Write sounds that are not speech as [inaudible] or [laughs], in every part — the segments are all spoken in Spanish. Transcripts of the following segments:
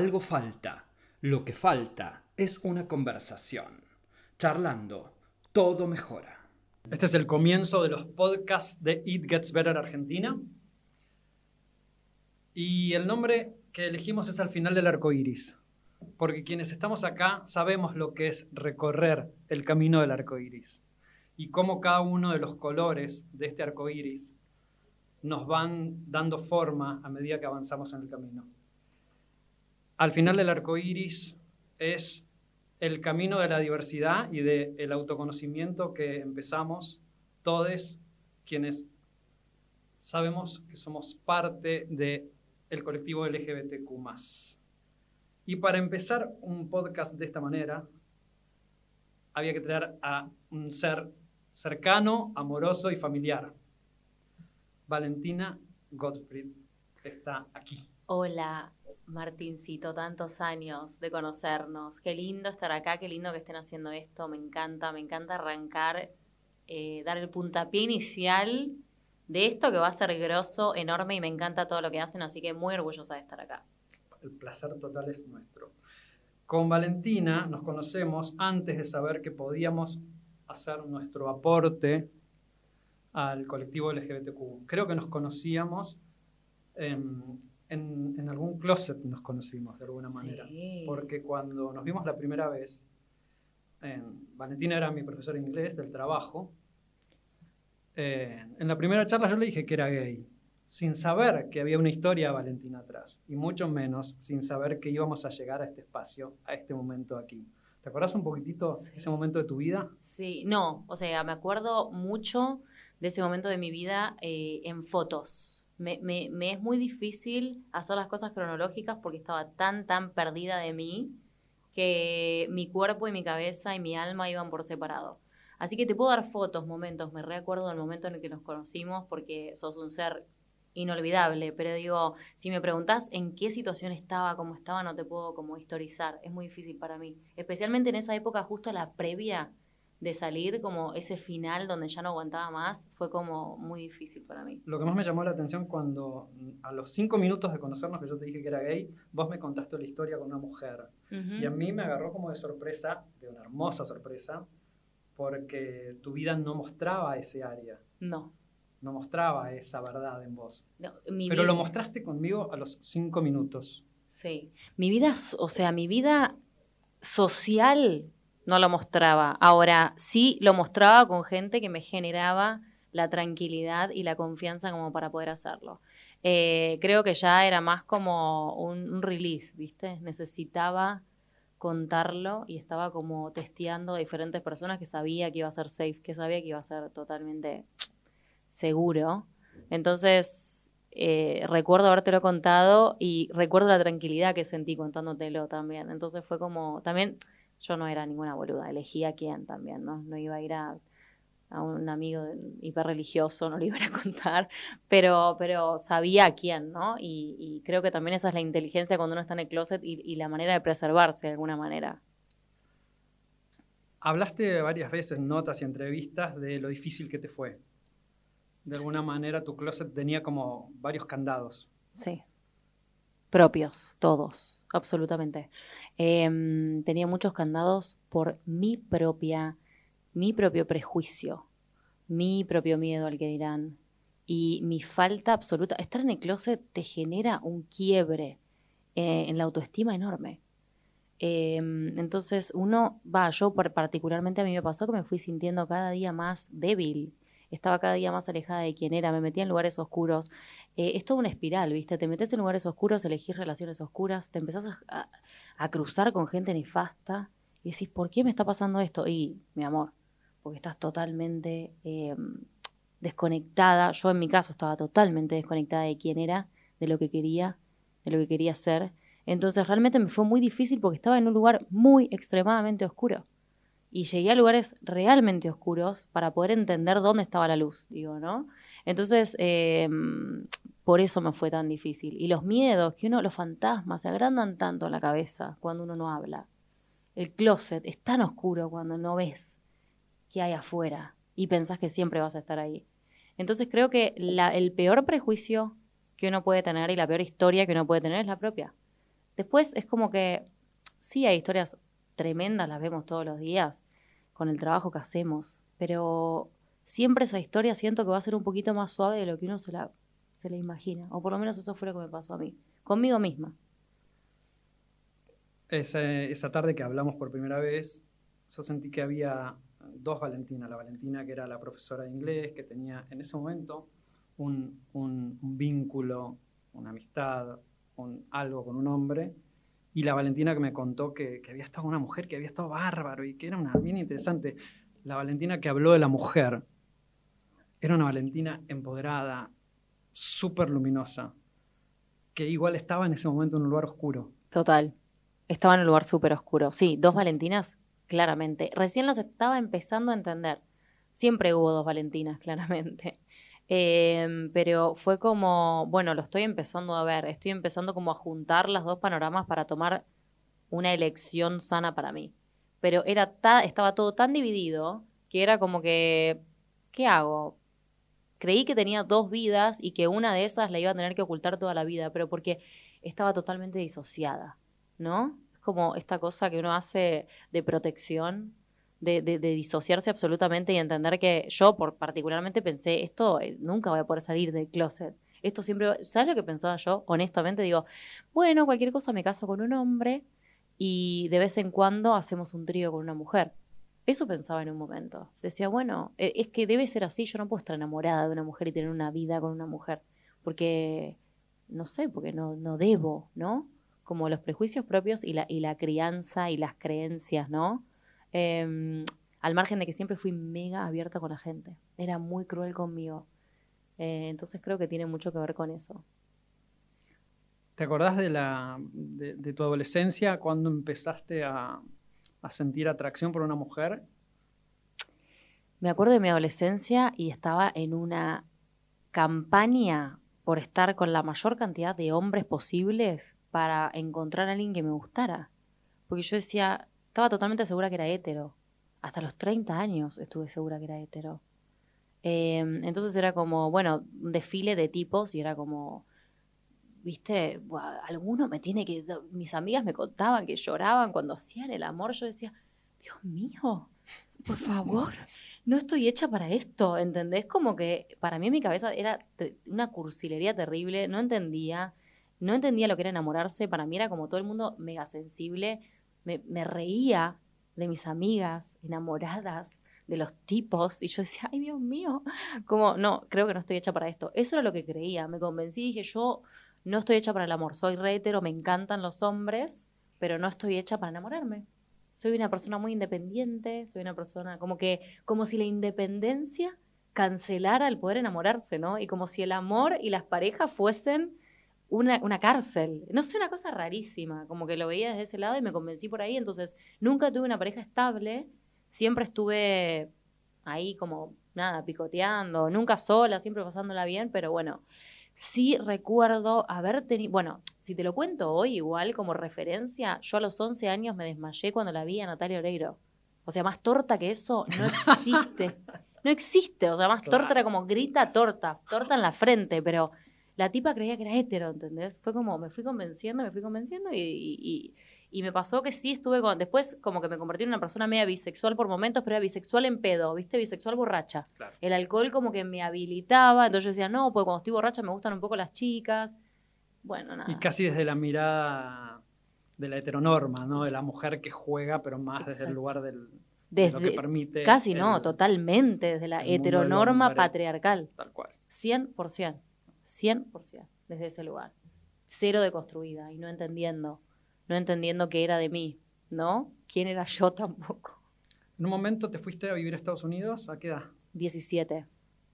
Algo falta, lo que falta es una conversación. Charlando, todo mejora. Este es el comienzo de los podcasts de It Gets Better Argentina. Y el nombre que elegimos es al final del arco iris, porque quienes estamos acá sabemos lo que es recorrer el camino del arco iris y cómo cada uno de los colores de este arco iris nos van dando forma a medida que avanzamos en el camino. Al final del arco iris es el camino de la diversidad y del autoconocimiento que empezamos todos quienes sabemos que somos parte del el colectivo LGBTQ. Y para empezar un podcast de esta manera, había que traer a un ser cercano, amoroso y familiar. Valentina Gottfried está aquí. Hola, Martincito, tantos años de conocernos. Qué lindo estar acá, qué lindo que estén haciendo esto. Me encanta, me encanta arrancar, eh, dar el puntapié inicial de esto que va a ser grosso, enorme y me encanta todo lo que hacen, así que muy orgullosa de estar acá. El placer total es nuestro. Con Valentina nos conocemos antes de saber que podíamos hacer nuestro aporte al colectivo LGBTQ. Creo que nos conocíamos en, algún closet, nos conocimos de alguna manera. Porque cuando nos vimos la primera vez, Valentina era mi profesora de inglés del trabajo. en la primera charla yo le dije que era gay, sin saber que había una historia Valentina atrás, y mucho menos sin saber que íbamos a llegar a este espacio, a este momento aquí. ¿Te acuerdas un poquitito de ese momento de tu vida? Sí, no, o sea, me acuerdo mucho de ese momento de mi vida eh, en fotos. Me, es muy difícil hacer las cosas cronológicas porque estaba tan, tan perdida de mí que mi cuerpo y mi cabeza y mi alma iban por separado. Así que te puedo dar fotos, momentos. Me recuerdo del momento en el que nos conocimos porque sos un ser inolvidable, pero digo, si me preguntas en qué situación estaba, cómo estaba, no te puedo como historizar, es muy difícil para mí, especialmente en esa época justo la previa de salir, como ese final donde ya no aguantaba más, fue como muy difícil para mí. Lo que más me llamó la atención cuando a los cinco minutos de conocernos que yo te dije que era gay, vos me contaste la historia con una mujer. Y a mí me agarró como de sorpresa, de una hermosa sorpresa, porque tu vida no mostraba ese área. No no mostraba esa verdad en vos. Pero lo mostraste conmigo a los cinco minutos. Sí. Mi vida, o sea, mi vida social no lo mostraba. Ahora sí lo mostraba con gente que me generaba la tranquilidad y la confianza como para poder hacerlo. Eh, creo que ya era más como un, release, ¿viste? Necesitaba contarlo y estaba como testeando a diferentes personas que sabía que iba a ser safe, que sabía que iba a ser totalmente seguro. Entonces, eh, recuerdo habértelo contado y recuerdo la tranquilidad que sentí contándotelo también. Entonces fue como, también yo no era ninguna boluda, elegí a quién también, ¿no? No iba a ir a, un amigo hiperreligioso, no le iba a [laughs] contar, pero, pero sabía a quién, ¿no? Y, creo que también esa es la inteligencia cuando uno está en el closet y, y la manera de preservarse de alguna manera. Hablaste varias veces en notas y entrevistas de lo difícil que te fue de alguna manera tu closet tenía como varios candados. Sí. Propios, todos, absolutamente. Em, tenía muchos candados por mi propia, mi propio prejuicio, mi propio miedo al que dirán y mi falta absoluta. Estar en el closet te genera un quiebre eh, en la autoestima enorme. Em, entonces uno, va, yo particularmente a mí me pasó que me fui sintiendo cada día más débil, estaba cada día más alejada de quién era, me metía en lugares oscuros. Eh, es toda una espiral, ¿viste? Te metes en lugares oscuros, elegís relaciones oscuras, te empezás a, cruzar con gente nefasta y decís, ¿por qué me está pasando esto? Y, mi amor, porque estás totalmente em, desconectada. Yo en mi caso estaba totalmente desconectada de quién era, de lo que quería, de lo que quería ser. Entonces realmente me fue muy difícil porque estaba en un lugar muy extremadamente oscuro y llegué a lugares realmente oscuros para poder entender dónde estaba la luz, digo, ¿no? Entonces, em, por eso me fue tan difícil. Y los miedos, que uno, los fantasmas, se agrandan tanto en la cabeza cuando uno no habla. El closet es tan oscuro cuando no ves qué hay afuera y pensás que siempre vas a estar ahí. Entonces creo que el peor prejuicio que uno puede tener y la peor historia que uno puede tener es la propia. Después es como que sí hay historias tremendas, las vemos todos los días con el trabajo que hacemos, pero siempre esa historia siento que va a ser un poquito más suave de lo que uno se la, se imagina, o por lo menos eso fue lo que me pasó a mí, conmigo misma. Esa, esa tarde que hablamos por primera vez, yo sentí que había dos Valentinas. La Valentina que era la profesora de inglés, que tenía en ese momento un, un, un vínculo, una amistad, un, algo con un hombre, y la Valentina que me contó que, que, había estado una mujer que había estado bárbaro y que era una bien interesante. La Valentina que habló de la mujer era una Valentina empoderada, súper luminosa, que igual estaba en ese momento en un lugar oscuro. Total. Estaba en un lugar súper oscuro. Sí, dos Valentinas, claramente. Recién los estaba empezando a entender. Siempre hubo dos Valentinas, [laughs] claramente. Eh, pero fue como, bueno, lo estoy empezando a ver, estoy empezando como a juntar las dos panoramas para tomar una elección sana para mí. Pero era ta, estaba todo tan dividido que era como que, ¿qué hago? Creí que tenía dos vidas y que una de esas la iba a tener que ocultar toda la vida, pero porque estaba totalmente disociada, ¿no? Es como esta cosa que uno hace de protección de, de, de, disociarse absolutamente y entender que yo por particularmente pensé, esto eh, nunca voy a poder salir del closet. Esto siempre, ¿sabes lo que pensaba yo? Honestamente digo, bueno, cualquier cosa me caso con un hombre y de vez en cuando hacemos un trío con una mujer. Eso pensaba en un momento. Decía, bueno, e, es que debe ser así, yo no puedo estar enamorada de una mujer y tener una vida con una mujer, porque, no sé, porque no, no debo, ¿no? Como los prejuicios propios y la, y la crianza y las creencias, ¿no? Eh, al margen de que siempre fui mega abierta con la gente. Era muy cruel conmigo. Eh, entonces creo que tiene mucho que ver con eso. ¿Te acordás de, la, de, de tu adolescencia cuando empezaste a, a, sentir atracción por una mujer? Me acuerdo de mi adolescencia y estaba en una campaña por estar con la mayor cantidad de hombres posibles para encontrar a alguien que me gustara. Porque yo decía, estaba totalmente segura que era hetero. Hasta los 30 años estuve segura que era hetero. Eh, entonces era como, bueno, un desfile de tipos y era como, viste, alguno me tiene que... Mis amigas me contaban que lloraban cuando hacían el amor. Yo decía, Dios mío, por favor, no estoy hecha para esto, ¿entendés? Como que para mí en mi cabeza era una cursilería terrible, no entendía, no entendía lo que era enamorarse, para mí era como todo el mundo mega sensible me, reía de mis amigas enamoradas, de los tipos, y yo decía, ay Dios mío, como, no, creo que no estoy hecha para esto. Eso era lo que creía, me convencí, dije, yo no estoy hecha para el amor, soy retero, me encantan los hombres, pero no estoy hecha para enamorarme. Soy una persona muy independiente, soy una persona como que, como si la independencia cancelara el poder enamorarse, ¿no? Y como si el amor y las parejas fuesen una, una, cárcel. No sé, una cosa rarísima, como que lo veía desde ese lado y me convencí por ahí. Entonces, nunca tuve una pareja estable, siempre estuve ahí como, nada, picoteando, nunca sola, siempre pasándola bien, pero bueno, sí recuerdo haber tenido, bueno, si te lo cuento hoy igual como referencia, yo a los 11 años me desmayé cuando la vi a Natalia Oreiro. O sea, más torta que eso no existe. [laughs] No existe, o sea, más claro. torta era como grita torta, torta en la frente, pero la tipa creía que era hetero, ¿entendés? Fue como, me fui convenciendo, me fui convenciendo y, y, y, me pasó que sí estuve con, después como que me convertí en una persona media bisexual por momentos, pero era bisexual en pedo, ¿viste? Bisexual borracha. Claro. El alcohol como que me habilitaba, entonces yo decía, no, pues cuando estoy borracha me gustan un poco las chicas. Bueno, nada. Y casi desde la mirada de la heteronorma, ¿no? De la mujer que juega, pero más Exacto. desde el lugar del... Desde, de lo que permite casi el, no, totalmente, desde la heteronorma patriarcal. Tal cual. 100%. 100% desde ese lugar. Cero deconstruida y no entendiendo, no entendiendo qué era de mí, ¿no? ¿Quién era yo [laughs] tampoco? En un momento te fuiste a vivir a Estados Unidos, ¿a qué edad? 17.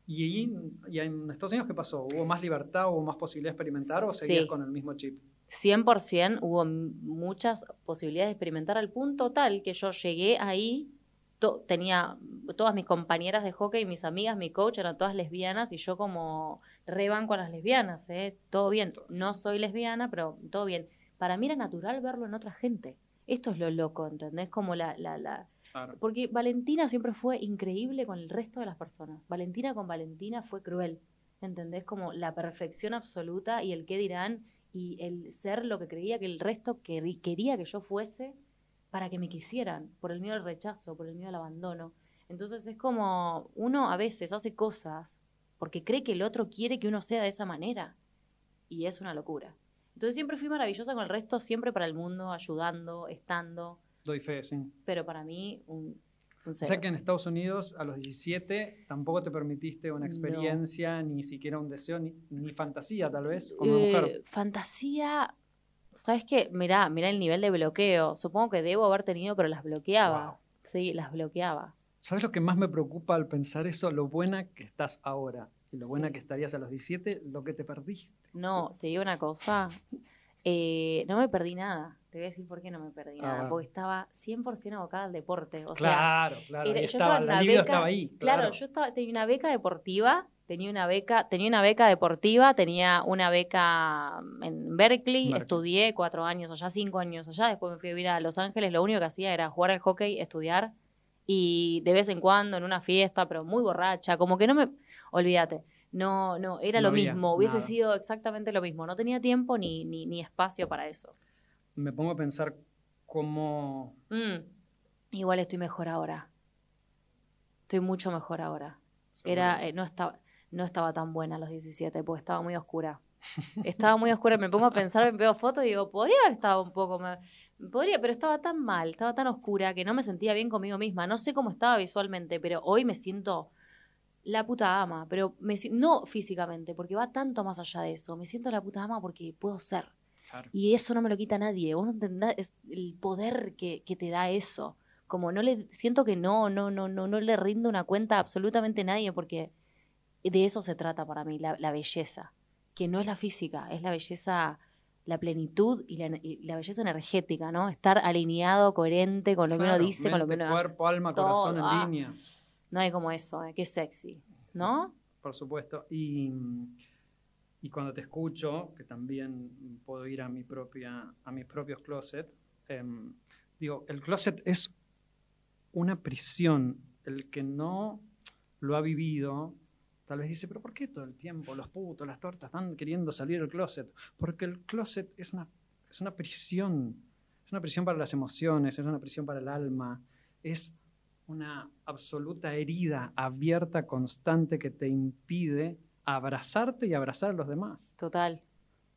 ¿Y, y en Estados Unidos qué pasó? ¿Hubo más libertad, hubo más posibilidad de experimentar o seguías sí. con el mismo chip? 100% hubo muchas posibilidades de experimentar al punto tal que yo llegué ahí, to tenía todas mis compañeras de hockey, mis amigas, mi coach eran todas lesbianas y yo como rebanco a las lesbianas, ¿eh? todo bien, no soy lesbiana, pero todo bien. Para mí era natural verlo en otra gente. Esto es lo loco, ¿entendés? Como la... la, la... Claro. Porque Valentina siempre fue increíble con el resto de las personas. Valentina con Valentina fue cruel, ¿entendés? Como la perfección absoluta y el qué dirán y el ser lo que creía que el resto quería que yo fuese para que me quisieran, por el miedo al rechazo, por el miedo al abandono. Entonces es como uno a veces hace cosas porque cree que el otro quiere que uno sea de esa manera y es una locura. Entonces siempre fui maravillosa con el resto, siempre para el mundo, ayudando, estando, Doy fe, sí. pero para mí un, un O cero. sea que en Estados Unidos a los 17 tampoco te permitiste una No. experiencia, ni siquiera un deseo, ni, ni fantasía tal vez, como Eh, mujer. Fantasía, ¿sabes qué? Mirá, mirá el nivel de bloqueo. Supongo que debo haber tenido, pero las bloqueaba. Wow. Sí, las bloqueaba. ¿Sabes lo que más me preocupa al pensar eso? Lo buena que estás ahora y lo buena Sí. que estarías a los 17, lo que te perdiste. No, te digo una cosa. eh, no me perdí nada. Te voy a decir por qué no me perdí A nada. Porque estaba 100% abocada al deporte. O sea, claro, claro. era- yo estaba, en la beca- estaba ahí. Claro, Claro, yo estaba, tenía una beca deportiva, tenía una beca, tenía una beca deportiva, tenía una beca en Berkeley, Berkeley. estudié cuatro años allá, cinco años allá, después me fui a vivir a Los Ángeles, lo único que hacía era jugar al hockey, estudiar, y de vez en cuando en una fiesta, pero muy borracha, como que no me, olvídate, no, no, era No lo había mismo, hubiese nada. sido exactamente lo mismo, no tenía tiempo ni, ni, ni espacio para eso. Me pongo a pensar cómo... Mm, Igual estoy mejor ahora. Estoy mucho mejor ahora. Era, eh, no, estaba, no estaba tan buena a los 17, porque estaba muy oscura. Estaba muy oscura, me pongo a pensar, me veo fotos y digo, podría haber estado un poco más. Podría, pero estaba tan mal, estaba tan oscura que no me sentía bien conmigo misma. No sé cómo estaba visualmente, pero hoy me siento la puta ama, pero me, no físicamente, porque va tanto más allá de eso. Me siento la puta ama porque puedo ser. Claro. Y eso no me lo quita nadie. Vos no entendés el poder que, que te da eso. Como no le siento que no, no, no, no, no le rindo una cuenta a absolutamente nadie porque de eso se trata para mí, la, la belleza. Que no es la física, es la belleza, la plenitud y la, y la belleza energética, ¿no? Estar alineado, coherente con lo que uno dice, con lo que uno hace. cuerpo, alma, corazón Todo, en ah. línea. No hay como eso, ¿eh? Qué sexy, ¿no? Por supuesto. Y, y cuando te escucho, que también puedo ir a mi propia, a mis propios closet, em, digo, el closet es una prisión. El que no lo ha vivido, tal vez dice, pero ¿por qué todo el tiempo los putos, las tortas están queriendo salir del closet? Porque el closet es una, es una prisión. Es una prisión para las emociones, es una prisión para el alma, es una absoluta herida abierta, constante, que te impide abrazarte y abrazar a los demás. Total.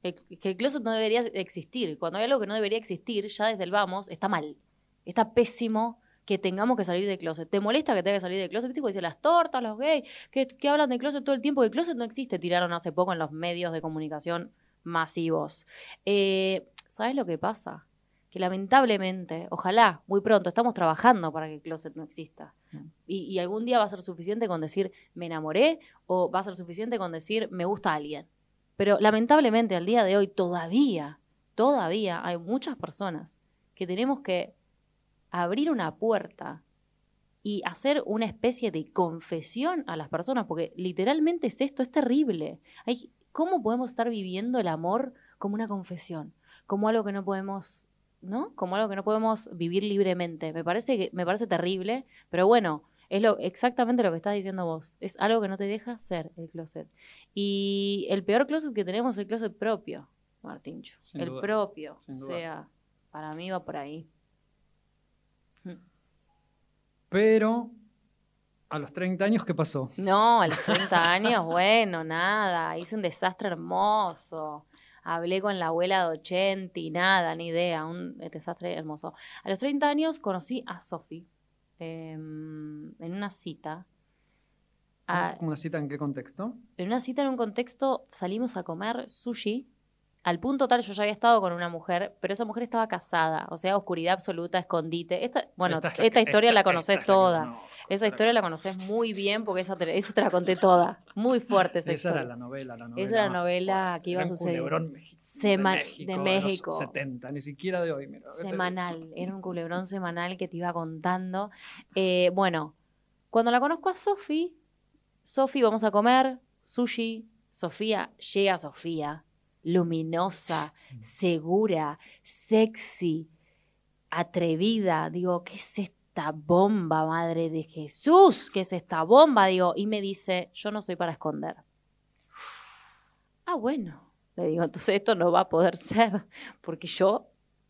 Que el closet no debería existir. Cuando hay algo que no debería existir, ya desde el vamos, está mal. Está pésimo que tengamos que salir del closet. ¿Te molesta que tengas que salir del closet? ¿Viste? Como Dice las tortas, los gays, que, que hablan de closet todo el tiempo. El closet no existe, tiraron hace poco en los medios de comunicación masivos. Eh, ¿Sabes lo que pasa? Que lamentablemente, ojalá, muy pronto, estamos trabajando para que el closet no exista. Mm. Y, y algún día va a ser suficiente con decir me enamoré o va a ser suficiente con decir me gusta alguien. Pero lamentablemente al día de hoy todavía, todavía hay muchas personas que tenemos que abrir una puerta y hacer una especie de confesión a las personas, porque literalmente es esto, es terrible. Hay, ¿Cómo podemos estar viviendo el amor como una confesión? Como algo que no podemos, ¿no? Como algo que no podemos vivir libremente. Me parece que, me parece terrible, pero bueno, es lo, exactamente lo que estás diciendo vos. Es algo que no te deja ser el closet. Y el peor closet que tenemos es el closet propio, Martincho. Sin el duda, propio. sin o duda. sea, para mí va por ahí. Pero a los 30 años, ¿qué pasó? No, a los 30 años, bueno, nada. Hice un desastre hermoso. Hablé con la abuela de 80 y nada, ni idea. Un desastre hermoso. A los 30 años conocí a Sofi em, en una cita. Ah, ¿Una cita en qué contexto? en una cita en un contexto salimos a comer sushi. Al punto tal, yo ya había estado con una mujer, pero esa mujer estaba casada, o sea, oscuridad absoluta, escondite. Esta, bueno, Esta es la historia esta- la conoces toda. esa historia la conoces muy bien porque esa te, esa te la conté toda. Muy fuerte esa, Esa historia. era la novela, la novela. Esa era la novela que iba a un suceder. culebrón mexi- Sema- de México. de los México. 70, ni siquiera de hoy. Mira, semanal, era un culebrón semanal que te iba contando. Eh, bueno, cuando la conozco a Sofi, Sofi, vamos a comer sushi. Sofía, llega Sofía, luminosa, segura, sexy, atrevida. Digo, ¿qué es esta bomba, madre de Jesús? ¿Qué es esta bomba? Digo, y me dice, yo no soy para esconder. Ah, bueno. Le digo, entonces esto no va a poder ser, porque yo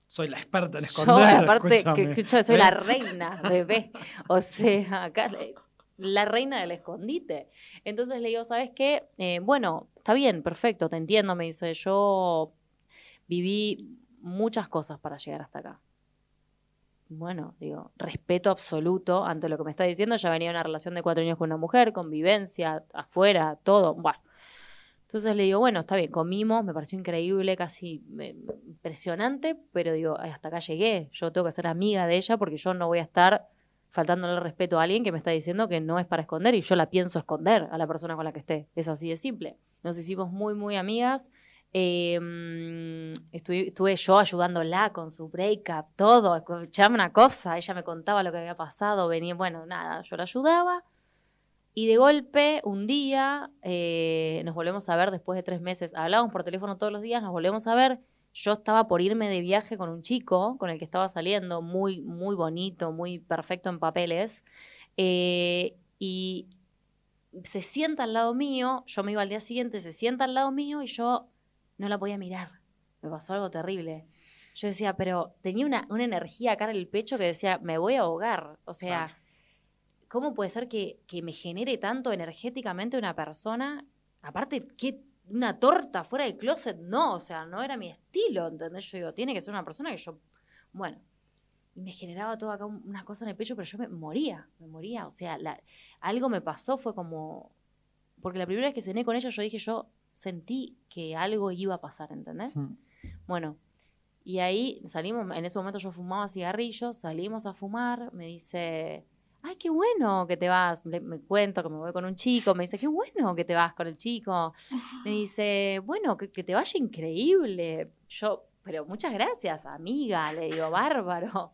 Soy la experta en yo, esconder. aparte, que, soy la reina, bebé. O sea, acá la reina del escondite. Entonces le digo, ¿sabes qué? Eh, bueno, está bien, perfecto, te entiendo. Me dice, yo viví muchas cosas para llegar hasta acá. Bueno, digo, respeto absoluto ante lo que me está diciendo. Ya venía una relación de cuatro años con una mujer, convivencia, afuera, todo. Bueno. Entonces le digo, bueno, está bien, comimos, me pareció increíble, casi impresionante, pero digo, "Ay, hasta acá llegué. Yo tengo que ser amiga de ella porque yo no voy a estar faltándole el respeto a alguien que me está diciendo que no es para esconder y yo la pienso esconder a la persona con la que esté. Es así de simple. Nos hicimos muy, muy amigas. Mm, estuve, yo ayudándola con su breakup, todo. Escuchame una cosa, ella me contaba lo que había pasado, venía, bueno, nada, yo la ayudaba. Y de golpe, un día, eh, nos volvemos a ver después de tres meses. Hablábamos por teléfono todos los días, nos volvemos a ver. Yo estaba por irme de viaje con un chico con el que estaba saliendo, muy, muy bonito, muy perfecto en papeles. Eh, y se sienta al lado mío, yo me iba al día siguiente, se sienta al lado mío y yo no la podía mirar. Me pasó algo terrible. Yo decía, pero tenía una, una energía acá en el pecho que decía, me voy a ahogar. O sea, Claro. ¿cómo puede ser que, que me genere tanto energéticamente una persona? Aparte, ¿qué, una torta fuera del closet? No, o sea, no era mi estilo, ¿entendés? Yo digo, tiene que ser una persona que yo... Bueno, y me generaba todo acá un- una cosa en el pecho, pero yo me moría, me moría. O sea, la- algo me pasó, fue como... Porque la primera vez que cené con ella, yo dije, yo sentí que algo iba a pasar, ¿entendés? Mm. Bueno, y ahí salimos, en ese momento yo fumaba cigarrillos, salimos a fumar, me dice, ay, qué bueno que te vas, Le- me cuento que me voy con un chico, me dice, qué bueno que te vas con el chico, me dice, bueno, que, que te vaya increíble, yo, pero muchas gracias, amiga, le digo, bárbaro,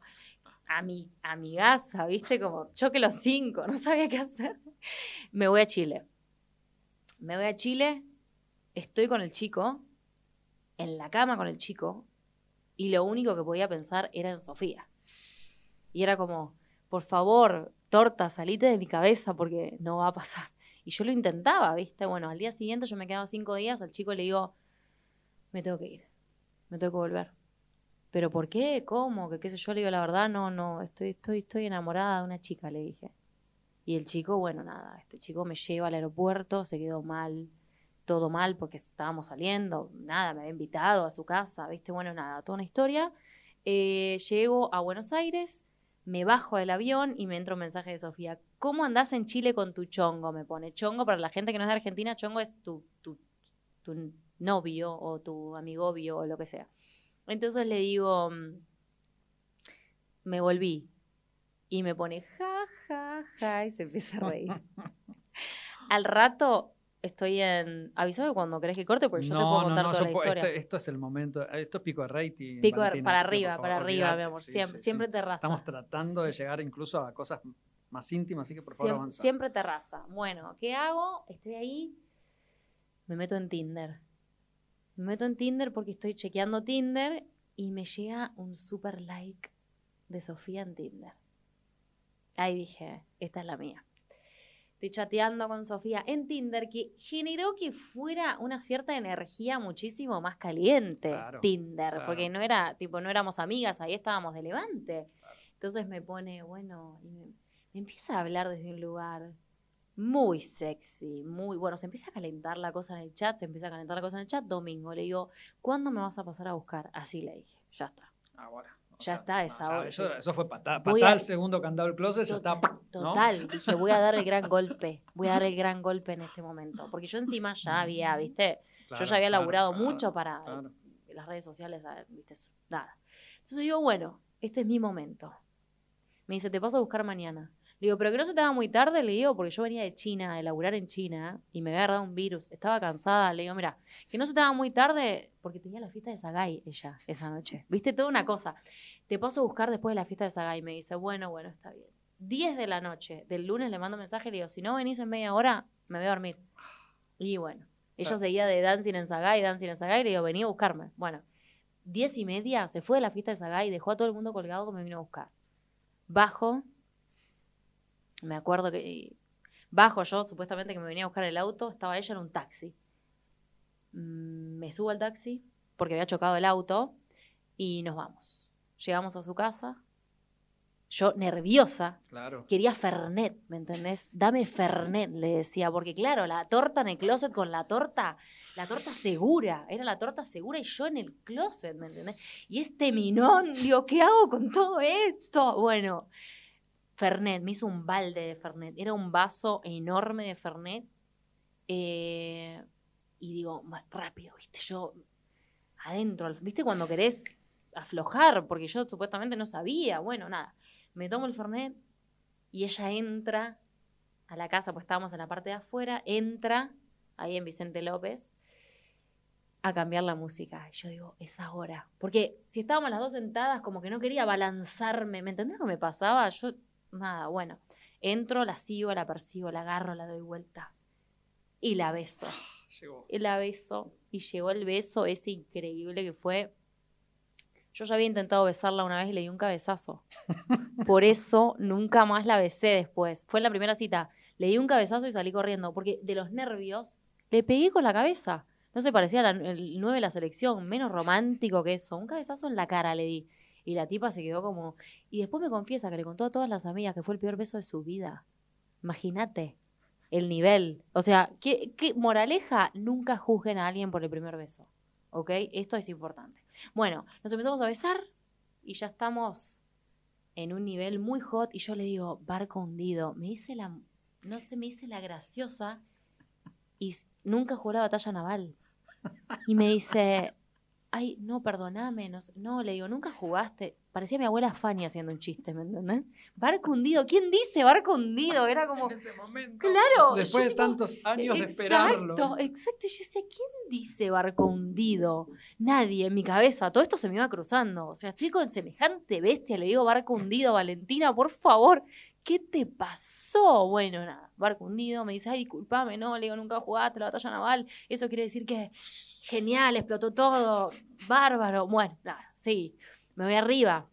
Ami, amigaza, viste, como choque los cinco, no sabía qué hacer, me voy a Chile, me voy a Chile, estoy con el chico, en la cama con el chico, y lo único que podía pensar era en Sofía. Y era como, por favor, torta, salite de mi cabeza porque no va a pasar. Y yo lo intentaba, ¿viste? Bueno, al día siguiente yo me quedaba cinco días, al chico le digo, me tengo que ir, me tengo que volver. ¿Pero por qué? ¿Cómo? ¿Qué, qué sé yo? Le digo, la verdad, no, no, estoy, estoy, estoy enamorada de una chica, le dije. Y el chico, bueno, nada, este chico me lleva al aeropuerto, se quedó mal, todo mal porque estábamos saliendo, nada, me había invitado a su casa, viste, bueno, nada, toda una historia. Eh, llego a Buenos Aires, me bajo del avión y me entra un mensaje de Sofía. ¿Cómo andás en Chile con tu chongo? Me pone chongo, para la gente que no es de Argentina, chongo es tu, tu, tu novio o tu amigovio o lo que sea. Entonces le digo, mm, me volví. Y me pone ja, ja, ja, y se empieza a reír. [laughs] Al rato estoy en. Avísame cuando querés que corte, porque yo te puedo contar toda yo la puedo- historia. este- esto es el momento, esto es pico de rating. Pico de- Valentina, para arriba, favor, para arriba, mi amor. Sí, siempre, sí, siempre sí. terraza. Estamos tratando de llegar incluso a cosas más íntimas, así que por favor Siem- avanza. siempre terraza. Bueno, ¿qué hago? Estoy ahí, me meto en Tinder. Me meto en Tinder porque estoy chequeando Tinder y me llega un super like de Sofía en Tinder. Ahí dije, esta es la mía. Estoy chateando con Sofía en Tinder que generó que fuera una cierta energía muchísimo más caliente Claro, Tinder, claro. porque no era, tipo, no éramos amigas, ahí estábamos de levante. Entonces me pone, bueno, y me, me empieza a hablar desde un lugar muy sexy, muy bueno, se empieza a calentar la cosa en el chat, se empieza a calentar la cosa en el chat, domingo, le digo, ¿cuándo me vas a pasar a buscar? Así le dije, ya está. Ahora. Ya está, esa hora, Eso, fue patada. Patada al segundo candado del closet, ya está. ¿no? Total, dije, voy a dar el gran golpe, voy a dar el gran golpe en este momento, porque yo encima ya había, viste, Claro, yo ya había claro, laburado claro, mucho para las redes sociales, viste, nada. Entonces digo, bueno, este es mi momento. Me dice, te paso a buscar mañana. Le digo, pero que no se te haga muy tarde, le digo, porque yo venía de China, de laburar en China, y me había agarrado un virus, estaba cansada, le digo, mira, que no se te haga muy tarde, porque tenía la fiesta de Sagay ella esa noche. Viste, toda una cosa. Te paso a buscar después de la fiesta de Sagay. Me dice, bueno, bueno, está bien. 10 de la noche del lunes le mando un mensaje y le digo, si no venís en media hora, me voy a dormir. Y bueno, ella Claro. seguía de dancing en Sagay, dancing en Sagay, le digo, vení a buscarme. Bueno, 10 y media, se fue de la fiesta de Sagay, dejó a todo el mundo colgado que me vino a buscar. Bajo, me acuerdo que bajo yo, supuestamente que me venía a buscar el auto, estaba ella en un taxi. mm, me subo al taxi porque había chocado el auto y nos vamos. Llegamos a su casa. Yo nerviosa, Claro. quería Fernet, ¿me entendés? Dame Fernet, le decía, porque claro, la torta en el closet con la torta, la torta segura, era la torta segura y yo en el closet, ¿me entendés? Y este minón, digo, ¿qué hago con todo esto? Bueno, Fernet, me hizo un balde de Fernet, era un vaso enorme de Fernet, eh, y digo, "Ma- rápido, viste, yo adentro, viste cuando querés aflojar, porque yo supuestamente no sabía, bueno, nada, me tomo el Fernet, y ella entra a la casa, pues estábamos en la parte de afuera, entra ahí en Vicente López a cambiar la música. Y yo digo, es ahora. Porque si estábamos las dos sentadas, como que no quería balanzarme, ¿me entendés lo que me pasaba? Yo, nada, bueno. Entro, la sigo, la persigo, la agarro, la doy vuelta. Y la beso. [sighs] Llegó. Y la beso. Y llegó el beso ese increíble que fue. Yo ya había intentado besarla una vez y le di un cabezazo. [laughs] Por eso nunca más la besé después. Fue en la primera cita. Le di un cabezazo y salí corriendo. Porque de los nervios le pegué con la cabeza. No se parecía a la- el 9 de la selección. Menos romántico que eso. Un cabezazo en la cara le di. Y la tipa se quedó como. Y después me confiesa que le contó a todas las amigas que fue el peor beso de su vida. Imagínate el nivel. O sea, ¿qué, qué moraleja? Nunca juzguen a alguien por el primer beso. ¿Ok? Esto es importante. Bueno, nos empezamos a besar y ya estamos en un nivel muy hot y yo le digo, barco hundido. Me hice la, no sé, me hice la graciosa y nunca jugué la batalla naval. Y me dice, ay, no, perdoname, no, sé". no, le digo, nunca jugaste. Parecía mi abuela Fanny haciendo un chiste, ¿me entendés? Barco hundido, ¿quién dice barco hundido? Era [laughs] como, En ese momento. claro. Después de tipo, tantos años de Exacto, esperarlo. exacto. Y yo decía, ¿quién dice barco hundido? Nadie en mi cabeza. Todo esto se me iba cruzando. O sea, estoy con semejante bestia. Le digo barco hundido, Valentina, por favor. ¿Qué te pasó? Bueno, nada, barco hundido. Me dice, ay, discúlpame, no, le digo, nunca jugaste la batalla naval. Eso quiere decir que genial, explotó todo, bárbaro. Bueno, nada, sí. Me voy arriba.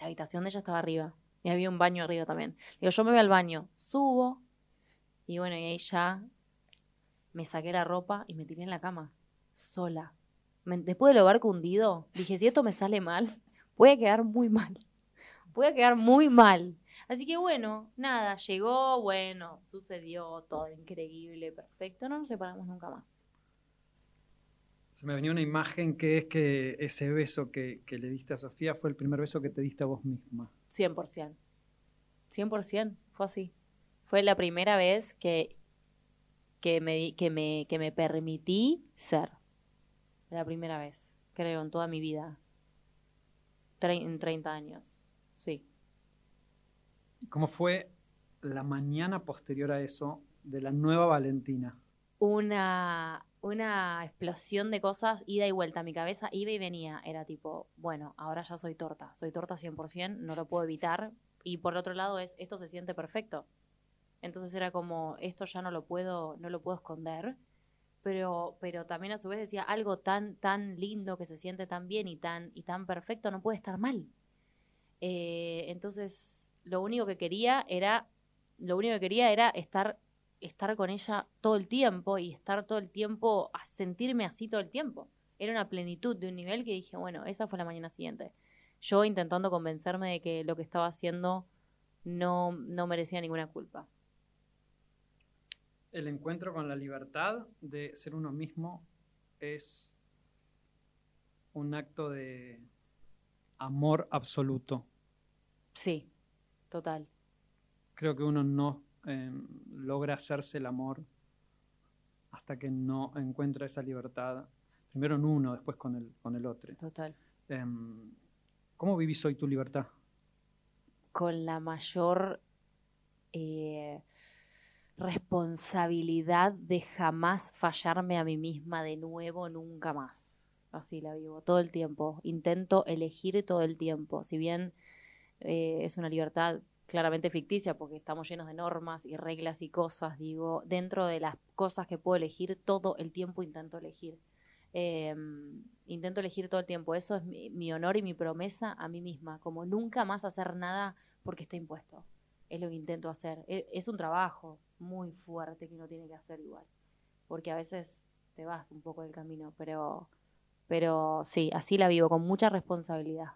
La habitación de ella estaba arriba. Y había un baño arriba también. Digo, yo me voy al baño, subo, y bueno, y ahí ya me saqué la ropa y me tiré en la cama, sola. Me- después de lo barco hundido, dije, si esto me sale mal, puede quedar muy mal. Puede quedar muy mal. Así que bueno, nada, llegó, bueno, sucedió todo increíble, perfecto. No nos separamos nunca más. Se me venía una imagen que es que ese beso que, que le diste a Sofía fue el primer beso que te diste a vos misma. 100%. 100%, fue así. Fue la primera vez que, que, me, que, me, que me permití ser. La primera vez, creo, en toda mi vida. Tre- en 30 años. Sí. ¿Y cómo fue la mañana posterior a eso de la nueva Valentina? Una, una explosión de cosas, ida y vuelta. Mi cabeza iba y venía. Era tipo, bueno, ahora ya soy torta. Soy torta 100%, no lo puedo evitar. Y por otro lado es, esto se siente perfecto. Entonces era como, esto ya no lo puedo, no lo puedo esconder. Pero, pero también a su vez decía, algo tan, tan lindo que se siente tan bien y tan, y tan perfecto no puede estar mal. Eh, entonces, lo único que quería era, lo único que quería era estar, estar con ella todo el tiempo y estar todo el tiempo, a sentirme así todo el tiempo. Era una plenitud de un nivel que dije, bueno, esa fue la mañana siguiente. Yo intentando convencerme de que lo que estaba haciendo no, no merecía ninguna culpa. El encuentro con la libertad de ser uno mismo es un acto de amor absoluto. Sí, total. Creo que uno no eh, logra hacerse el amor hasta que no encuentra esa libertad, primero en uno, después con el, con el otro. Total. Em, ¿Cómo vivís hoy tu libertad? Con la mayor eh, responsabilidad de jamás fallarme a mí misma de nuevo, nunca más. Así la vivo, todo el tiempo. Intento elegir todo el tiempo. Si bien eh, es una libertad claramente ficticia porque estamos llenos de normas y reglas y cosas, digo, dentro de las cosas que puedo elegir, todo el tiempo intento elegir. Eh, intento elegir todo el tiempo. Eso es mi, mi honor y mi promesa a mí misma, como nunca más hacer nada porque está impuesto. Es lo que intento hacer. Es, es un trabajo muy fuerte que uno tiene que hacer igual, porque a veces te vas un poco del camino, pero, pero sí, así la vivo, con mucha responsabilidad.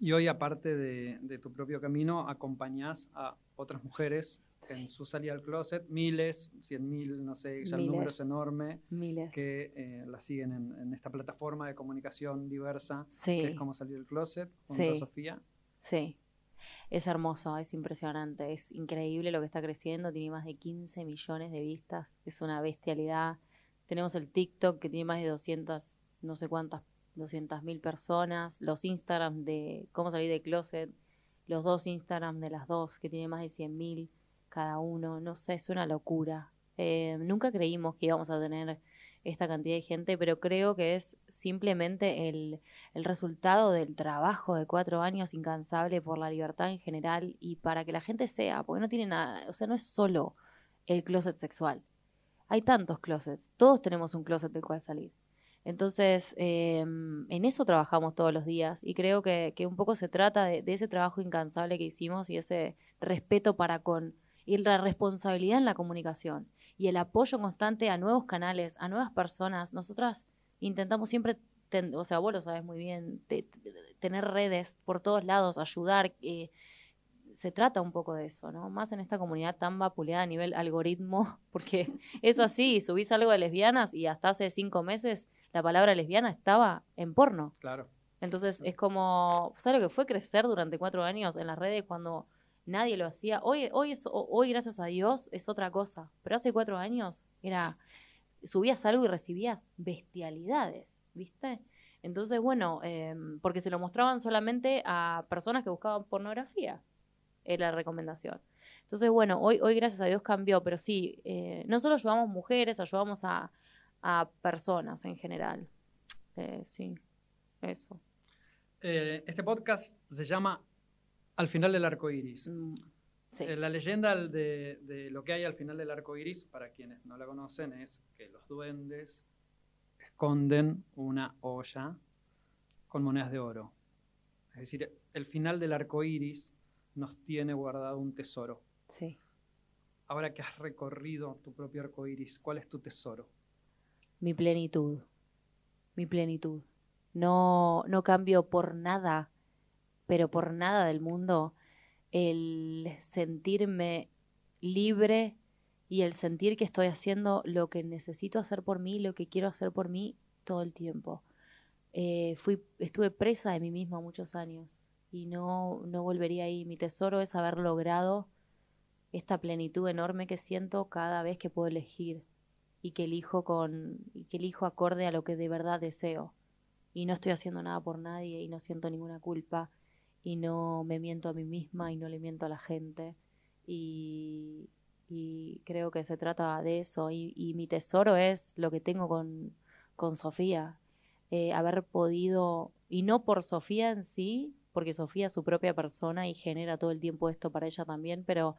Y hoy, aparte de, de tu propio camino, acompañás a otras mujeres en su salida al closet, miles, cien mil, no sé, ya el número es enorme, miles. que eh, la siguen en, en, esta plataforma de comunicación diversa, sí. que es como salir del closet, junto Sí. a Sofía. Sí, es hermoso, es impresionante, es increíble lo que está creciendo, tiene más de 15 millones de vistas, es una bestialidad. Tenemos el TikTok que tiene más de 200, no sé cuántas, 200 mil personas, los Instagram de cómo salir de closet, los dos Instagram de las dos que tienen más de 100 mil cada uno, no sé, es una locura. Eh, nunca creímos que íbamos a tener esta cantidad de gente, pero creo que es simplemente el, el resultado del trabajo de cuatro años incansable por la libertad en general y para que la gente sea, porque no tiene nada, o sea, no es solo el closet sexual. Hay tantos closets, todos tenemos un closet del cual salir. Entonces, eh, en eso trabajamos todos los días y creo que, un poco se trata de, ese trabajo incansable que hicimos y ese respeto para con y la responsabilidad en la comunicación y el apoyo constante a nuevos canales, a nuevas personas. Nosotras intentamos siempre, ten- o sea, vos lo sabes muy bien, te- tener redes por todos lados, ayudar. eh, se trata un poco de eso, ¿no? Más en esta comunidad tan vapuleada a nivel algoritmo, [laughs] porque es así, subís algo de lesbianas y hasta hace cinco meses la palabra lesbiana estaba en porno. Claro. Entonces es como, ¿sabes lo que fue crecer durante cuatro años en las redes cuando nadie lo hacía? Hoy, hoy, es, ho- hoy gracias a Dios, es otra cosa. Pero hace cuatro años era, subías algo y recibías bestialidades, ¿viste? Entonces, bueno, eh, porque se lo mostraban solamente a personas que buscaban pornografía, era la recomendación. Entonces, bueno, hoy, hoy gracias a Dios cambió, pero sí, eh, no solo ayudamos mujeres, ayudamos a, a personas en general. Eh, sí, eso. Eh, este podcast se llama Al final del arco iris. Mm, Sí. Eh, la leyenda de, de lo que hay al final del arco iris, para quienes no la conocen, es que los duendes esconden una olla con monedas de oro. Es decir, el final del arco iris nos tiene guardado un tesoro. Sí. Ahora que has recorrido tu propio arco iris, ¿cuál es tu tesoro? Mi plenitud. Mi plenitud. No, no cambio por nada, pero por nada del mundo, el sentirme libre y el sentir que estoy haciendo lo que necesito hacer por mí, lo que quiero hacer por mí todo el tiempo. Eh, fui, estuve presa de mí misma muchos años y no, no volvería ahí. Mi tesoro es haber logrado esta plenitud enorme que siento cada vez que puedo elegir y que elijo con y que elijo acorde a lo que de verdad deseo. Y no estoy haciendo nada por nadie y no siento ninguna culpa y no me miento a mí misma y no le miento a la gente. Y, creo que se trata de eso. Y, y mi tesoro es lo que tengo con, con Sofía. Eh, haber podido y no por Sofía en sí porque Sofía es su propia persona y genera todo el tiempo esto para ella también pero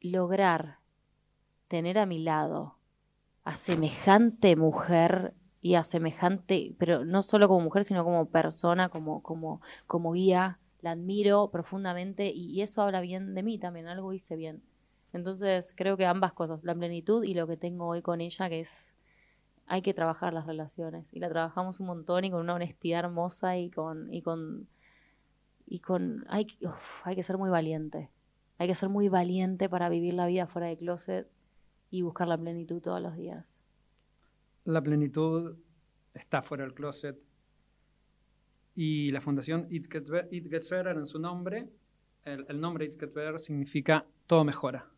lograr tener a mi lado a semejante mujer y a semejante, pero no solo como mujer, sino como persona, como, como, como guía, la admiro profundamente y, eso habla bien de mí también, algo hice bien. Entonces creo que ambas cosas, la plenitud y lo que tengo hoy con ella, que es, hay que trabajar las relaciones. Y la trabajamos un montón y con una honestidad hermosa y con, y con, y con, hay, uf, hay que ser muy valiente, hay que ser muy valiente para vivir la vida fuera de closet y buscar la plenitud todos los días. La plenitud está fuera del closet y la fundación It Gets, Be- It Gets Better en su nombre, el, el nombre It Gets Better significa todo mejora.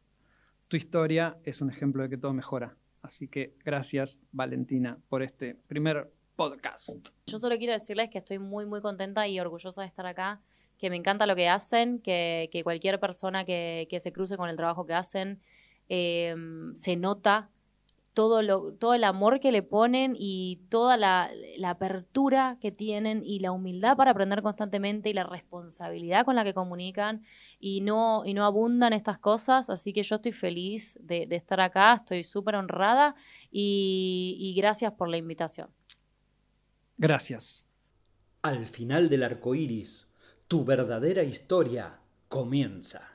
Tu historia es un ejemplo de que todo mejora. Así que gracias Valentina por este primer podcast. Yo solo quiero decirles que estoy muy, muy contenta y orgullosa de estar acá, que me encanta lo que hacen, que, que cualquier persona que, que se cruce con el trabajo que hacen eh, se nota todo, lo, todo el amor que le ponen y toda la, la apertura que tienen y la humildad para aprender constantemente y la responsabilidad con la que comunican y no, y no abundan estas cosas. Así que yo estoy feliz de, de estar acá, estoy súper honrada y, y gracias por la invitación. Gracias. Al final del arco iris, tu verdadera historia comienza.